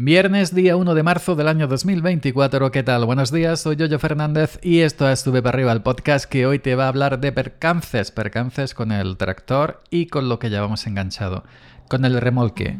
Viernes, día 1 de marzo del año 2024. ¿Qué tal? Buenos días, soy Yoyo Fernández y esto es Sube para arriba, el podcast que hoy te va a hablar de percances, percances con el tractor y con lo que llevamos enganchado, con el remolque.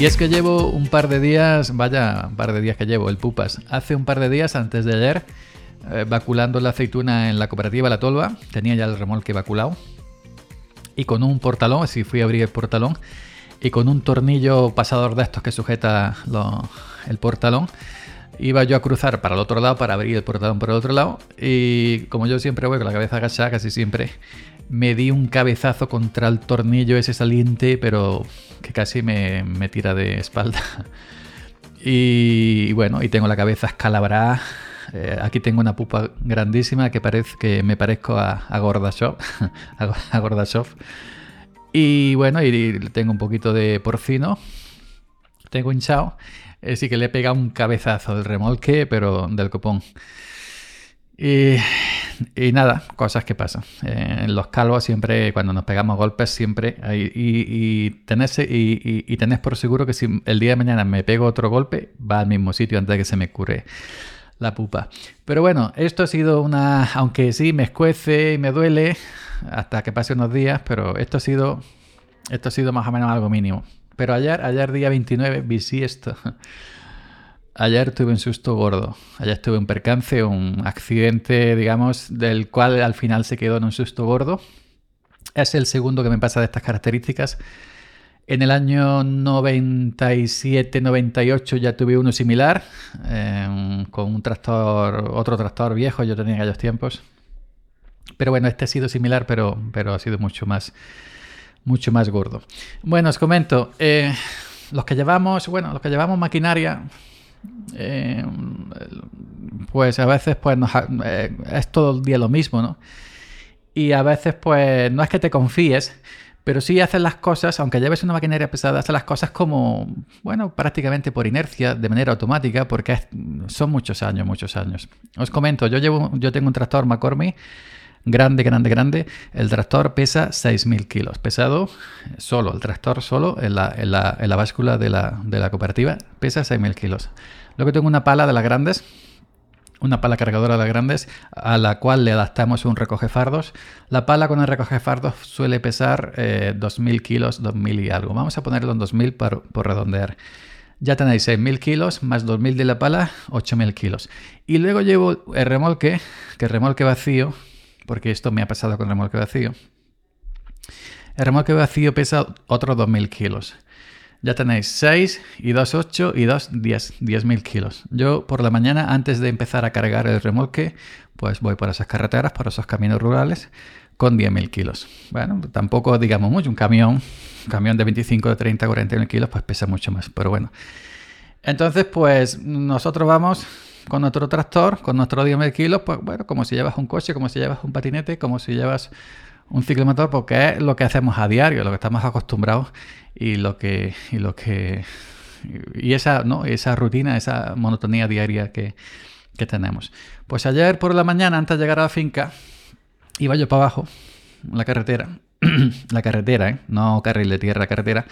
Y es que llevo un par de días, vaya, un par de días que llevo, el pupas. Hace un par de días, antes de ayer, eh, vaculando la aceituna en la cooperativa La Tolva, tenía ya el remolque vaculado. Y con un portalón, así fui a abrir el portalón, y con un tornillo pasador de estos que sujeta el portalón, iba yo a cruzar para el otro lado para abrir el portalón por el otro lado. Y como yo siempre voy con la cabeza agachada, casi siempre, me di un cabezazo contra el tornillo ese saliente, pero que casi me, tira de espalda. Y, bueno, y tengo la cabeza escalabrada. Eh, aquí tengo una pupa grandísima que, parece, que me parezco a, a Gordashov. a. Y bueno, y tengo un poquito de porcino. Tengo hinchado. Así que le he pegado un cabezazo del remolque, pero del copón. Y nada, cosas que pasan. Eh, los calvos siempre, cuando nos pegamos golpes, siempre y, y, tenés, y, tenés por seguro que si el día de mañana me pego otro golpe, va al mismo sitio antes de que se me cure la pupa. Pero bueno, esto ha sido una, aunque sí me escuece y me duele hasta que pase unos días, pero esto ha sido, esto ha sido más o menos algo mínimo. Pero ayer, ayer día 29, vi esto. Ayer tuve un susto gordo. Ayer tuve un percance, un accidente, digamos, del cual al final se quedó en un susto gordo. Es el segundo que me pasa de estas características. En el año 97-98 ya tuve uno similar, em, con un tractor, otro tractor viejo, yo tenía en aquellos tiempos. Pero bueno, este ha sido similar, pero, pero ha sido mucho más, mucho más gordo. Bueno, os comento, eh, los que llevamos, bueno, los que llevamos maquinaria, eh, pues a veces pues eh, es todo el día lo mismo, ¿no? Y a veces pues no es que te confíes, pero sí haces las cosas, aunque lleves una maquinaria pesada, haces las cosas como, bueno, prácticamente por inercia, de manera automática, porque son muchos años, muchos años. Os comento, yo, llevo, yo tengo un tractor McCormick grande, grande, grande. El tractor pesa 6.000 kilos. Pesado solo, el tractor solo en la, en la, en la báscula de la, de la cooperativa pesa 6.000 kilos. Luego tengo una pala de las grandes, una pala cargadora de las grandes, a la cual le adaptamos un recogefardos. La pala con el recogefardos suele pesar 2.000 eh, kilos, 2.000 y algo. Vamos a ponerlo en 2.000 por, por redondear. Ya tenéis 6.000 kilos más 2.000 de la pala, 8.000 kilos. Y luego llevo el remolque, que el remolque vacío, porque esto me ha pasado con el remolque vacío. El remolque vacío pesa otros 2.000 kilos. Ya tenéis 6 y 2, 8 y 2, 10, 10.000 kilos. Yo por la mañana, antes de empezar a cargar el remolque, pues voy por esas carreteras, por esos caminos rurales, con 10.000 kilos. Bueno, tampoco digamos mucho, un camión, un camión de 25, de 30, 40.000 kilos, pues pesa mucho más, pero bueno. Entonces, pues nosotros vamos con nuestro tractor, con nuestros 10.000 kilos, pues bueno, como si llevas un coche, como si llevas un patinete, como si llevas un ciclomotor, porque es lo que hacemos a diario, lo que estamos acostumbrados y lo que... Y lo que y esa, ¿no? esa rutina, esa monotonía diaria que, que tenemos. Pues ayer por la mañana, antes de llegar a la finca, iba yo para abajo, la carretera, la carretera, ¿eh? no carril de tierra, carretera,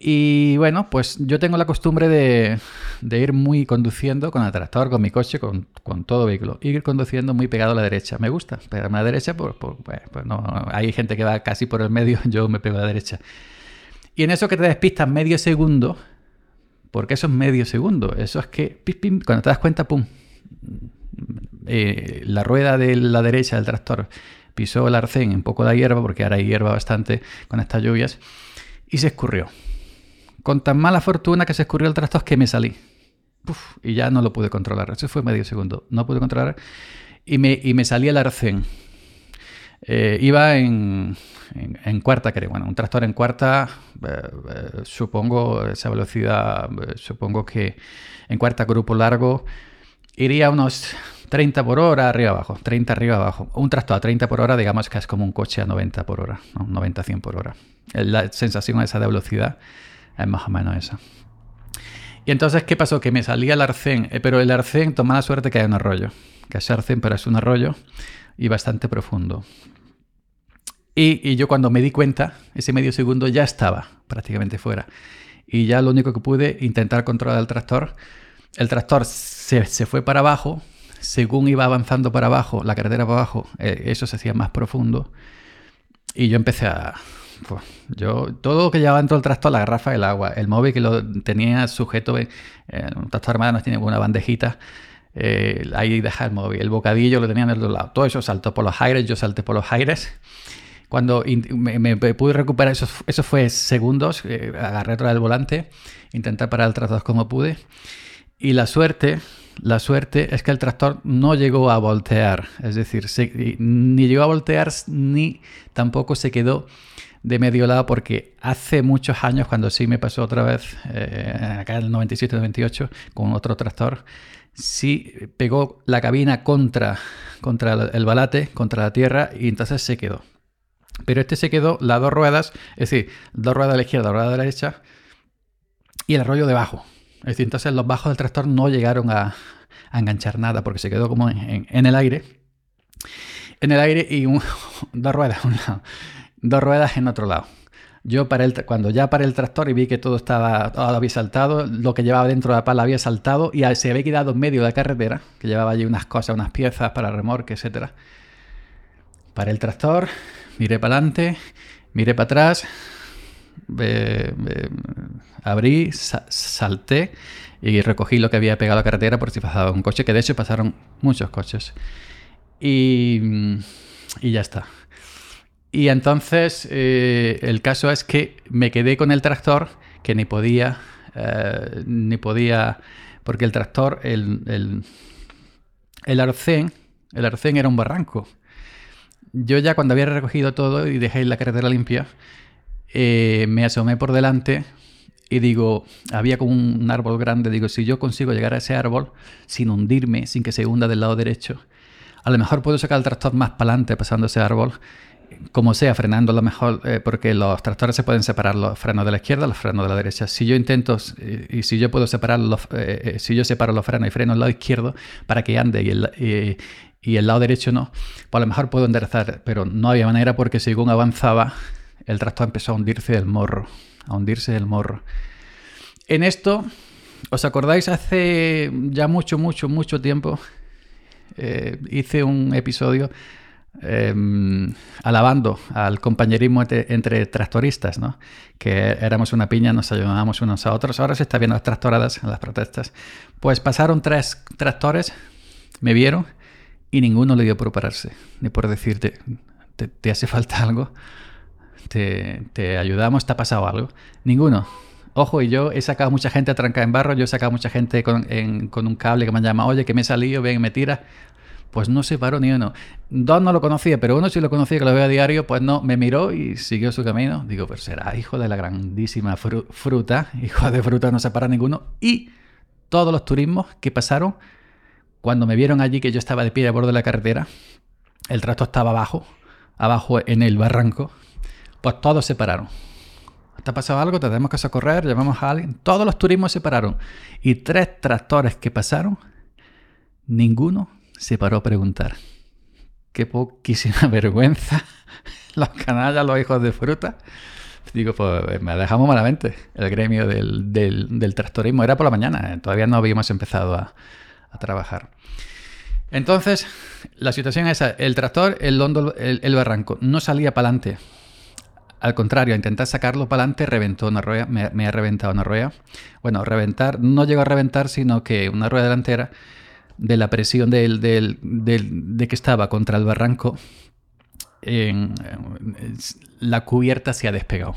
y bueno, pues yo tengo la costumbre de, ir muy conduciendo con el tractor, con mi coche, con, todo vehículo. Ir conduciendo muy pegado a la derecha. Me gusta pegarme a la derecha, pues, pues no, hay gente que va casi por el medio, yo me pego a la derecha. Y en eso que te despistas medio segundo, porque eso es medio segundo, eso es que cuando te das cuenta, pum, eh, la rueda de la derecha del tractor pisó el arcén, un poco la hierba, porque ahora hay hierba bastante con estas lluvias, y se escurrió con tan mala fortuna que se escurrió el tractor que me salí. y ya no lo pude controlar. Eso fue medio segundo. No pude controlar. Y me, y me salí al arcén. Eh, iba en, en, cuarta, creo. Bueno, un tractor en cuarta, eh, eh, supongo, esa velocidad, supongo que en cuarta grupo largo, iría unos 30 por hora arriba abajo, 30 arriba abajo. Un tractor a 30 por hora, digamos que es como un coche a 90 por hora, 90-100 por hora. La sensación esa de velocidad Es más o menos eso. Y entonces, ¿qué pasó? Que me salía el arcén, eh, pero el arcén, toma la suerte que hay un arroyo. Que es arcén, pero es un arroyo y bastante profundo. Y, yo cuando me di cuenta, ese medio segundo ya estaba prácticamente fuera. Y ya lo único que pude, intentar controlar el tractor. El tractor se, fue para abajo. Según iba avanzando para abajo, la carretera para abajo, eh, eso se hacía más profundo. Y yo empecé a... Pues, yo, todo lo que llevaba dentro del tractor, la garrafa del agua, el móvil que lo tenía sujeto, en, un tractor armado tiene una bandejita, eh, ahí deja el móvil, el bocadillo lo tenía en el otro lado, todo eso saltó por los aires, yo salté por los aires. Cuando me, pude recuperar, eso, eso fue segundos, eh, agarré atrás del volante, intenté parar el tractor como pude. Y la suerte, la suerte es que el tractor no llegó a voltear, es decir, ni llegó a voltear ni tampoco se quedó de medio lado porque hace muchos años, cuando sí me pasó otra vez, eh, acá en el 97-98, con otro tractor, sí pegó la cabina contra, contra el balate, contra la tierra y entonces se quedó. Pero este se quedó las dos ruedas, es decir, dos ruedas a la izquierda, dos ruedas a la derecha, y el rollo debajo. Es decir, entonces los bajos del tractor no llegaron a, enganchar nada porque se quedó como en, el aire. En el aire y dos ruedas un lado, dos ruedas en otro lado. Yo paré el, cuando ya paré el tractor y vi que todo estaba, todo había saltado, lo que llevaba dentro de la pala había saltado y se había quedado en medio de la carretera, que llevaba allí unas cosas, unas piezas para remorque, etc. Paré el tractor, miré para adelante, miré para atrás, abrí, salté y recogí lo que había pegado a la carretera por si pasaba un coche, que de hecho pasaron muchos coches. Y, ya está. Y entonces eh, el caso es que me quedé con el tractor que ni podía, eh, ni podía, porque el tractor, el, el, el arcén, el arcén era un barranco. Yo ya cuando había recogido todo y dejé la carretera limpia, eh, me asomé por delante y digo, había como un árbol grande, digo, si yo consigo llegar a ese árbol sin hundirme, sin que se hunda del lado derecho, a lo mejor puedo sacar el tractor más para adelante pasando ese árbol, como sea, frenando lo mejor, eh, porque los tractores se pueden separar los frenos de la izquierda, los frenos de la derecha. Si yo intento, eh, y si yo puedo separar los, si yo separo los frenos y freno el lado izquierdo para que ande y el, y el lado derecho no, pues a lo mejor puedo enderezar, pero no había manera porque según avanzaba, el tractor empezó a hundirse del morro, a hundirse del morro. En esto, ¿os acordáis? Hace ya mucho, mucho, mucho tiempo eh, hice un episodio em, alabando al compañerismo entre, tractoristas, ¿no? que éramos una piña, nos ayudábamos unos a otros. Ahora se está viendo las tractoradas en las protestas. Pues pasaron tres tractores, me vieron y ninguno le dio por pararse, ni por decirte, ¿te, hace falta algo? ¿Te, ayudamos? ¿Te ha pasado algo? Ninguno. Ojo, y yo he sacado mucha gente a trancar en barro, yo he sacado mucha gente con, un cable que me han llamado, oye, que me he salido, ven, me tira. Pues no se paró ni uno. Dos no lo conocía, pero uno sí lo conocía, que lo veo a diario, pues no, me miró y siguió su camino. Digo, pues será hijo de la grandísima fruta, hijo de fruta no se para ninguno. Y todos los turismos que pasaron cuando me vieron allí que yo estaba de pie a borde de la carretera, el tractor estaba abajo, abajo en el barranco, pues todos se pararon. ¿Te ha pasado algo? ¿Te tenemos que socorrer? ¿Llamamos a alguien? Todos los turismos se pararon. Y tres tractores que pasaron, ninguno se paró a preguntar. Qué poquísima vergüenza. Los canallas, los hijos de fruta. Digo, pues me dejamos malamente el gremio del, del tractorismo. Era por la mañana, todavía no habíamos empezado a, a trabajar. Entonces, la situación es esa. El tractor, el, hondo, el, barranco, no salía para adelante. Al contrario, intentar sacarlo para adelante, reventó una rueda, me, ha reventado una rueda. Bueno, reventar, no llegó a reventar, sino que una rueda delantera, de la presión del, de que estaba contra el barranco, en, la cubierta se ha despegado.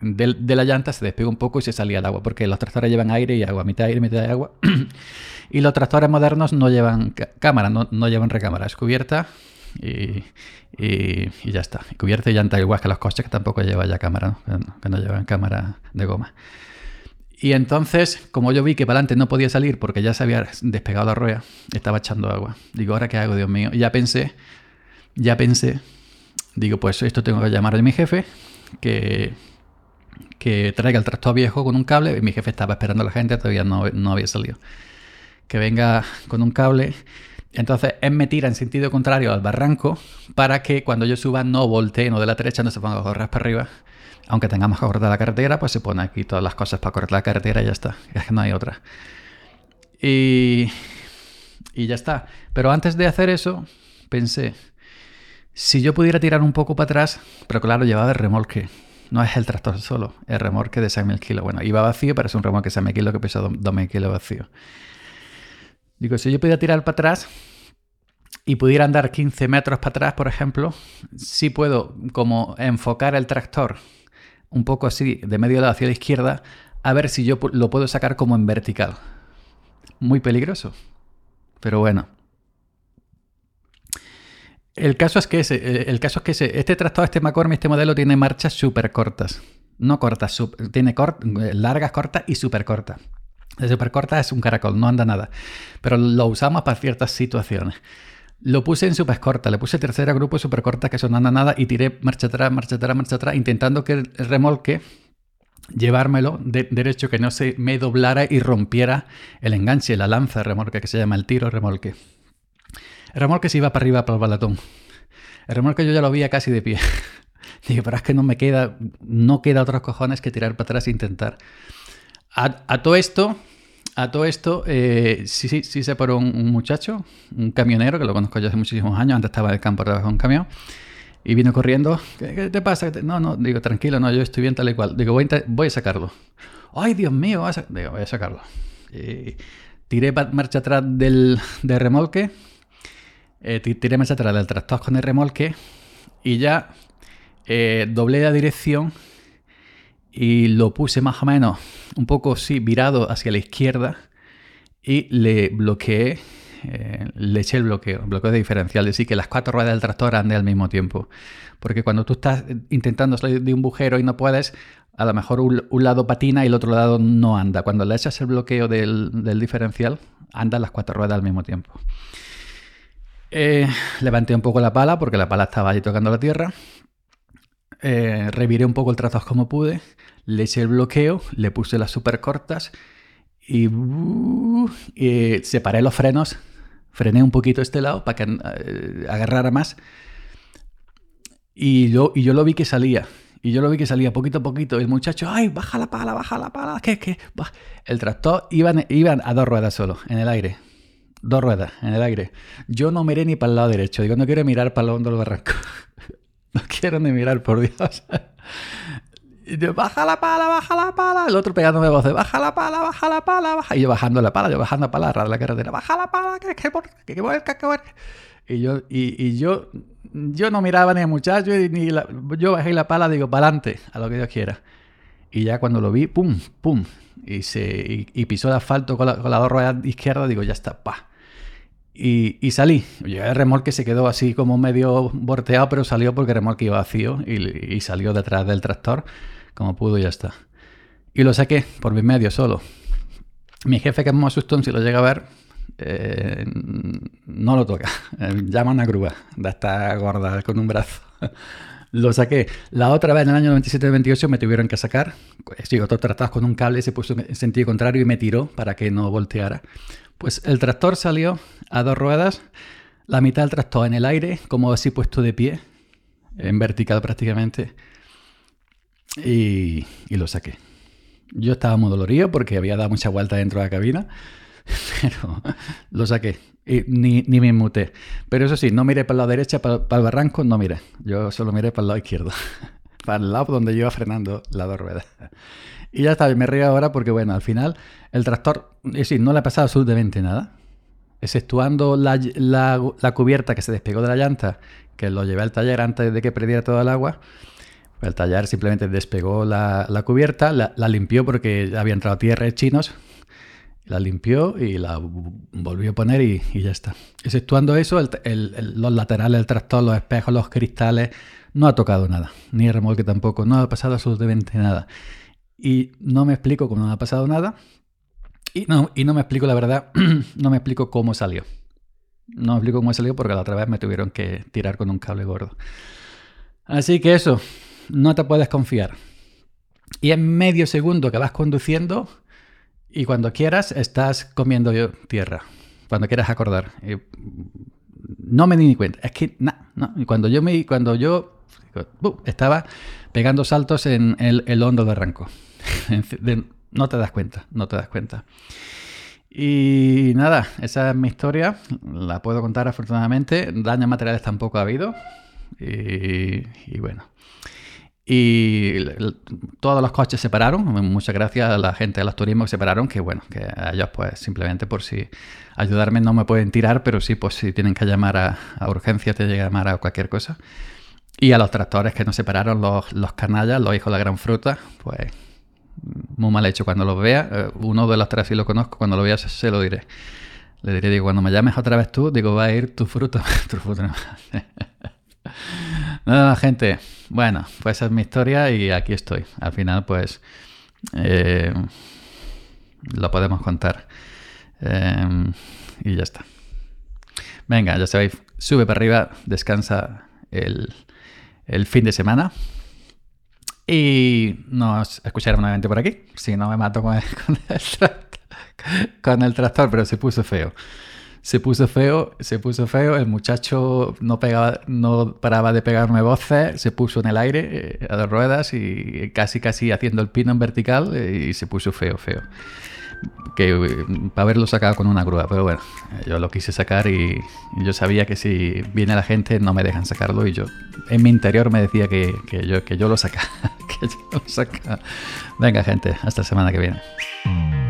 De, la llanta se despegó un poco y se salía el agua, porque los tractores llevan aire y agua, mitad aire, mitad de agua. Y los tractores modernos no llevan cámara, no, llevan recámara, es cubierta y, ya está. Y cubierta y llanta igual que los coches que tampoco llevan ya cámara, que no llevan cámara de goma. Y entonces, como yo vi que para adelante no podía salir porque ya se había despegado la rueda, estaba echando agua. Digo, ¿ahora qué hago, Dios mío? Y ya pensé, ya pensé, digo, pues esto tengo que llamar a mi jefe, que, que traiga el tractor viejo con un cable. Y mi jefe estaba esperando a la gente, todavía no, había salido. Que venga con un cable. Entonces él me tira en sentido contrario al barranco para que cuando yo suba no voltee, no de la derecha, no se ponga a correr para arriba. Aunque tengamos que cortar la carretera, pues se pone aquí todas las cosas para correr la carretera y ya está. Es que no hay otra. Y, y ya está. Pero antes de hacer eso, pensé, si yo pudiera tirar un poco para atrás, pero claro, llevaba el remolque. No es el tractor solo, el remolque de 6.000 kilos. Bueno, iba vacío, pero es un remolque de 6.000 kilos que pesa 2.000 kilos vacío. Digo, si yo pudiera tirar para atrás y pudiera andar 15 metros para atrás, por ejemplo, sí puedo como enfocar el tractor un poco así, de medio lado hacia la izquierda, a ver si yo lo puedo sacar como en vertical. Muy peligroso. Pero bueno. El caso es que, ese, el caso es que ese, este tractor, este McCormick, este modelo tiene marchas súper cortas. No cortas, tiene eh, largas, cortas y súper cortas. De súper corta es un caracol, no anda nada. Pero lo usamos para ciertas situaciones. Lo puse en super corta, le puse tercera grupo super corta que anda nada y tiré marcha atrás, marcha atrás, marcha atrás, intentando que el remolque llevármelo de, derecho, que no se me doblara y rompiera el enganche, la lanza de remolque, que se llama el tiro remolque. El remolque se iba para arriba para el balatón. El remolque yo ya lo veía casi de pie. Dije, pero es que no me queda, no queda otros cojones que tirar para atrás e intentar. A, todo esto, a todo esto, eh, sí, sí, sí sé por un, muchacho, un camionero, que lo conozco ya hace muchísimos años, antes estaba en el campo de un camión, y vino corriendo. ¿Qué, te pasa? No, no, digo, tranquilo, no, yo estoy bien tal y cual. Digo, voy a, voy a sacarlo. ¡Ay, Dios mío! Voy a, digo, voy a sacarlo. tiré marcha atrás del, remolque, eh, tiré marcha atrás del tractor con el remolque y ya eh, doblé la dirección y lo puse más o menos un poco sí, virado hacia la izquierda y le bloqueé, eh, le eché el bloqueo, el bloqueo de diferencial, es decir, que las cuatro ruedas del tractor anden al mismo tiempo. Porque cuando tú estás intentando salir de un bujero y no puedes, a lo mejor un, lado patina y el otro lado no anda. Cuando le echas el bloqueo del, diferencial, andan las cuatro ruedas al mismo tiempo. Eh, levanté un poco la pala porque la pala estaba ahí tocando la tierra eh, reviré un poco el trazado como pude, le eché el bloqueo, le puse las super cortas y, uh, separé los frenos, frené un poquito este lado para que eh, agarrara más y yo, y yo lo vi que salía. Y yo lo vi que salía poquito a poquito. El muchacho, ¡ay, baja la pala, baja la pala! ¿Qué, qué? El tractor iban, iban a dos ruedas solo, en el aire. Dos ruedas, en el aire. Yo no miré ni para el lado derecho. Digo, no quiero mirar para el hondo del barranco. No quiero ni mirar, por Dios. Y yo, baja la pala, baja la pala. El otro pegándome de baja la pala, baja la pala, baja. Y yo bajando la pala, yo bajando la pala, de la carretera. Baja la pala, que que que vuelca, que vuelca. Y yo, y, yo, yo no miraba ni al muchacho, ni yo bajé la pala, digo, para adelante, a lo que Dios quiera. Y ya cuando lo vi, pum, pum, y, se, y, pisó el asfalto con la, con la dos ruedas izquierda, digo, ya está, pa. Y, salí. el remolque se quedó así como medio volteado, pero salió porque el remolque iba vacío y, salió detrás del tractor como pudo y ya está. Y lo saqué por mi medio solo. Mi jefe, que es muy asustón, si lo llega a ver, eh, no lo toca. llama a una grúa de esta gorda con un brazo. lo saqué. La otra vez, en el año 97-98, me tuvieron que sacar. Sigo todo tratado con un cable, se puso en sentido contrario y me tiró para que no volteara. Pues el tractor salió a dos ruedas, la mitad del tractor en el aire, como así puesto de pie, en vertical prácticamente, y, lo saqué. Yo estaba muy dolorido porque había dado mucha vuelta dentro de la cabina, pero lo saqué. Y ni, ni, me inmuté. Pero eso sí, no miré para la derecha, para, el barranco, no miré. Yo solo miré para el lado izquierdo. para el lado donde yo iba frenando las dos ruedas. Y ya está, me río ahora porque, bueno, al final el tractor, es no le ha pasado absolutamente nada. Exceptuando la, la, cubierta que se despegó de la llanta, que lo llevé al taller antes de que perdiera todo el agua. El taller simplemente despegó la, la la, la, limpió porque había entrado tierra chinos. La limpió y la volvió a poner y, ya está. Exceptuando eso, los laterales del tractor, los espejos, los cristales, no ha tocado nada. Ni el remolque tampoco. No ha pasado absolutamente nada y no me explico cómo no ha pasado nada. Y no, y no me explico, la verdad, no me explico cómo salió. No me explico cómo salió porque la otra vez me tuvieron que tirar con un cable gordo. Así que eso, no te puedes confiar. Y en medio segundo que vas conduciendo y cuando quieras estás comiendo tierra. Cuando quieras acordar. no me di ni cuenta. Es que. Y cuando yo me, cuando yo estaba pegando saltos en el, el hondo de Ranco. no te das cuenta, no te das cuenta. Y nada, esa es mi historia. La puedo contar afortunadamente. Daños materiales tampoco ha habido. Y, bueno. Y todos los coches se pararon. Muchas gracias a la gente de los turismos que se pararon. Que bueno, que a ellos pues simplemente por si ayudarme no me pueden tirar, pero sí pues si tienen que llamar a, urgencia, te llega a llamar a cualquier cosa. Y a los tractores que no se pararon, los, los canallas, los hijos de la gran fruta, pues muy mal hecho. Cuando los vea, eh, uno de los tres sí lo conozco, cuando lo vea se lo diré. Le diré, digo, cuando me llames otra vez tú, digo, va a ir tu fruta. tu fruta Nada más, gente. Bueno, pues esa es mi historia y aquí estoy. Al final, pues, eh, lo podemos contar. Eh, y ya está. Venga, ya sabéis, sube para arriba, descansa el, el fin de semana. Y nos escucharon nuevamente por aquí. Si no me mato con el, con el, tractor, pero se puso feo. Se puso feo, se puso feo. El muchacho no, pegaba, no paraba de pegarme voces. Se puso en el aire eh, a dos ruedas y casi, casi haciendo el pino en vertical eh, y se puso feo, feo que eh, para haberlo sacado con una grúa, pero bueno, yo lo quise sacar y, yo sabía que si viene la gente no me dejan sacarlo y yo en mi interior me decía que, yo, que yo lo saca, que yo lo saca. Venga gente, hasta la semana que viene.